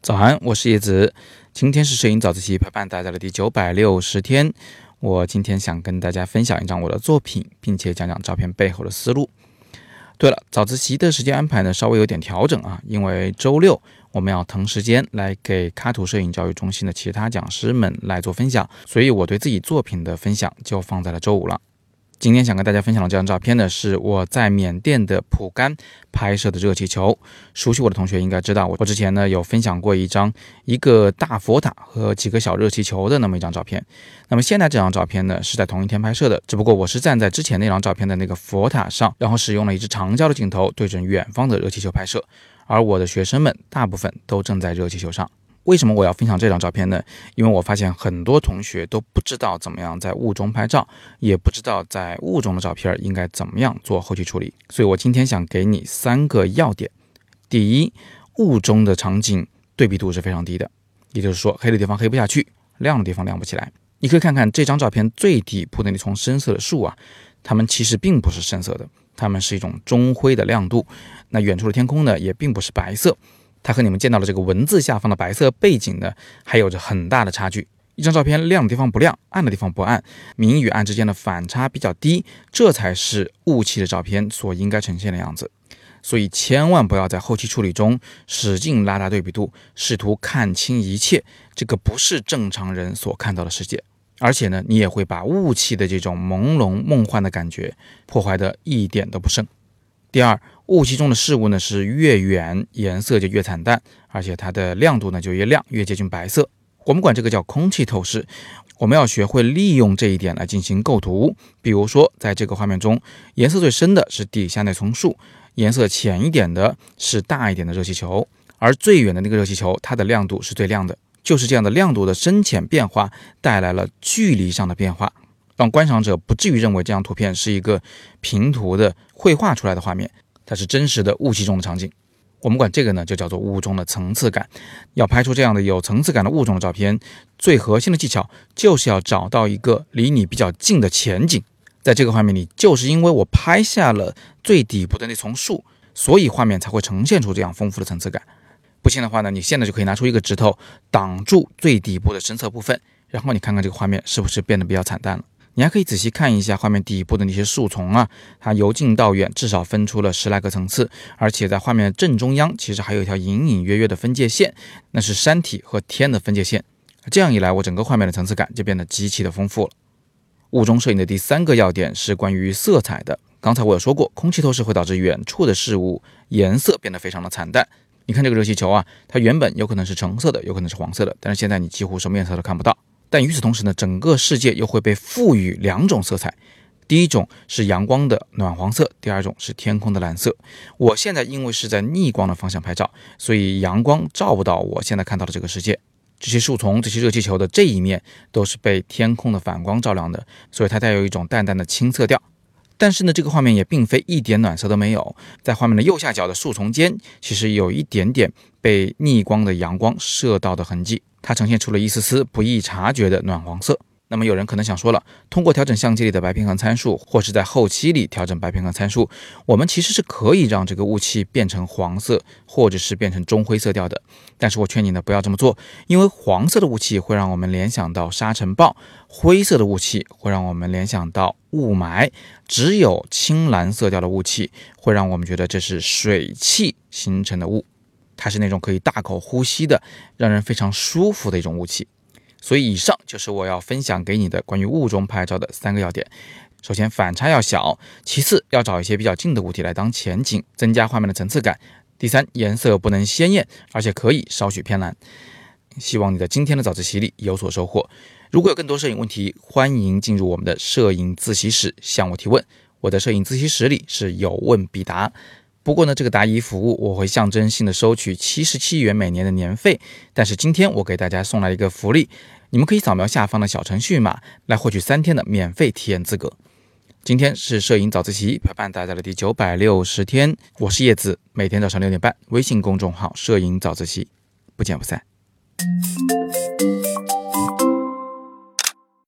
早安，我是叶子。今天是摄影早自习陪伴大家的第九百六十天。我今天想跟大家分享一张我的作品，并且讲讲照片背后的思路。对了，早自习的时间安排呢稍微有点调整啊，因为周六我们要腾时间来给卡图摄影教育中心的其他讲师们来做分享，所以我对自己作品的分享就放在了周五了。今天想跟大家分享的这张照片呢，是我在缅甸的蒲甘拍摄的热气球。熟悉我的同学应该知道，我之前呢有分享过一张一个大佛塔和几个小热气球的那么一张照片。那么现在这张照片呢是在同一天拍摄的，只不过我是站在之前那张照片的那个佛塔上，然后使用了一支长焦的镜头对准远方的热气球拍摄，而我的学生们大部分都正在热气球上。为什么我要分享这张照片呢？因为我发现很多同学都不知道怎么样在雾中拍照，也不知道在雾中的照片应该怎么样做后期处理。所以我今天想给你三个要点。第一，雾中的场景对比度是非常低的，也就是说黑的地方黑不下去，亮的地方亮不起来。你可以看看这张照片最底部的那丛深色的树啊，它们其实并不是深色的，它们是一种中灰的亮度。那远处的天空呢，也并不是白色。它和你们见到的这个文字下方的白色背景呢，还有着很大的差距。一张照片亮的地方不亮，暗的地方不暗，明与暗之间的反差比较低，这才是雾气的照片所应该呈现的样子。所以千万不要在后期处理中使劲拉大对比度，试图看清一切，这个不是正常人所看到的世界。而且呢，你也会把雾气的这种朦胧梦幻的感觉破坏的一点都不剩。第二。雾气中的事物呢，是越远颜色就越惨淡，而且它的亮度呢就越亮，越接近白色。我们管这个叫空气透视。我们要学会利用这一点来进行构图。比如说，在这个画面中，颜色最深的是底下那丛树，颜色浅一点的是大一点的热气球，而最远的那个热气球，它的亮度是最亮的。就是这样的亮度的深浅变化，带来了距离上的变化，让观赏者不至于认为这张图片是一个平涂的绘画出来的画面。它是真实的雾气中的场景，我们管这个呢就叫做雾中的层次感。要拍出这样的有层次感的雾中的照片，最核心的技巧就是要找到一个离你比较近的前景。在这个画面里，就是因为我拍下了最底部的那丛树，所以画面才会呈现出这样丰富的层次感。不信的话呢，你现在就可以拿出一个指头挡住最底部的深色部分，然后你看看这个画面是不是变得比较惨淡了。你还可以仔细看一下画面底部的那些树丛啊，它由近到远至少分出了十来个层次，而且在画面的正中央，其实还有一条隐隐约约的分界线，那是山体和天的分界线。这样一来，我整个画面的层次感就变得极其的丰富了。雾中摄影的第三个要点是关于色彩的。刚才我有说过，空气透视会导致远处的事物颜色变得非常的惨淡。你看这个热气球啊，它原本有可能是橙色的，有可能是黄色的，但是现在你几乎什么颜色都看不到。但与此同时呢，整个世界又会被赋予两种色彩，第一种是阳光的暖黄色，第二种是天空的蓝色。我现在因为是在逆光的方向拍照，所以阳光照不到我现在看到的这个世界。这些树丛、这些热气球的这一面都是被天空的反光照亮的，所以它带有一种淡淡的青色调。但是呢，这个画面也并非一点暖色都没有，在画面的右下角的树丛间，其实有一点点被逆光的阳光射到的痕迹。它呈现出了一丝丝不易察觉的暖黄色。那么有人可能想说了，通过调整相机里的白平衡参数，或是在后期里调整白平衡参数，我们其实是可以让这个雾气变成黄色，或者是变成中灰色调的。但是我劝你呢，不要这么做，因为黄色的雾气会让我们联想到沙尘暴，灰色的雾气会让我们联想到雾霾，只有青蓝色调的雾气会让我们觉得这是水汽形成的雾。它是那种可以大口呼吸的，让人非常舒服的一种雾气。所以，以上就是我要分享给你的关于雾中拍照的三个要点：首先，反差要小；其次，要找一些比较近的物体来当前景，增加画面的层次感；第三，颜色不能鲜艳，而且可以稍许偏蓝。希望你在今天的早自习里有所收获。如果有更多摄影问题，欢迎进入我们的摄影自习室向我提问。我的摄影自习室里是有问必答。不过呢，这个答疑服务我会象征性的收取七十七元每年的年费。但是今天我给大家送来一个福利，你们可以扫描下方的小程序码来获取三天的免费体验资格。今天是摄影早自习陪伴大家的第九百六十天，我是叶子，每天早上六点半，微信公众号“摄影早自习”，不见不散。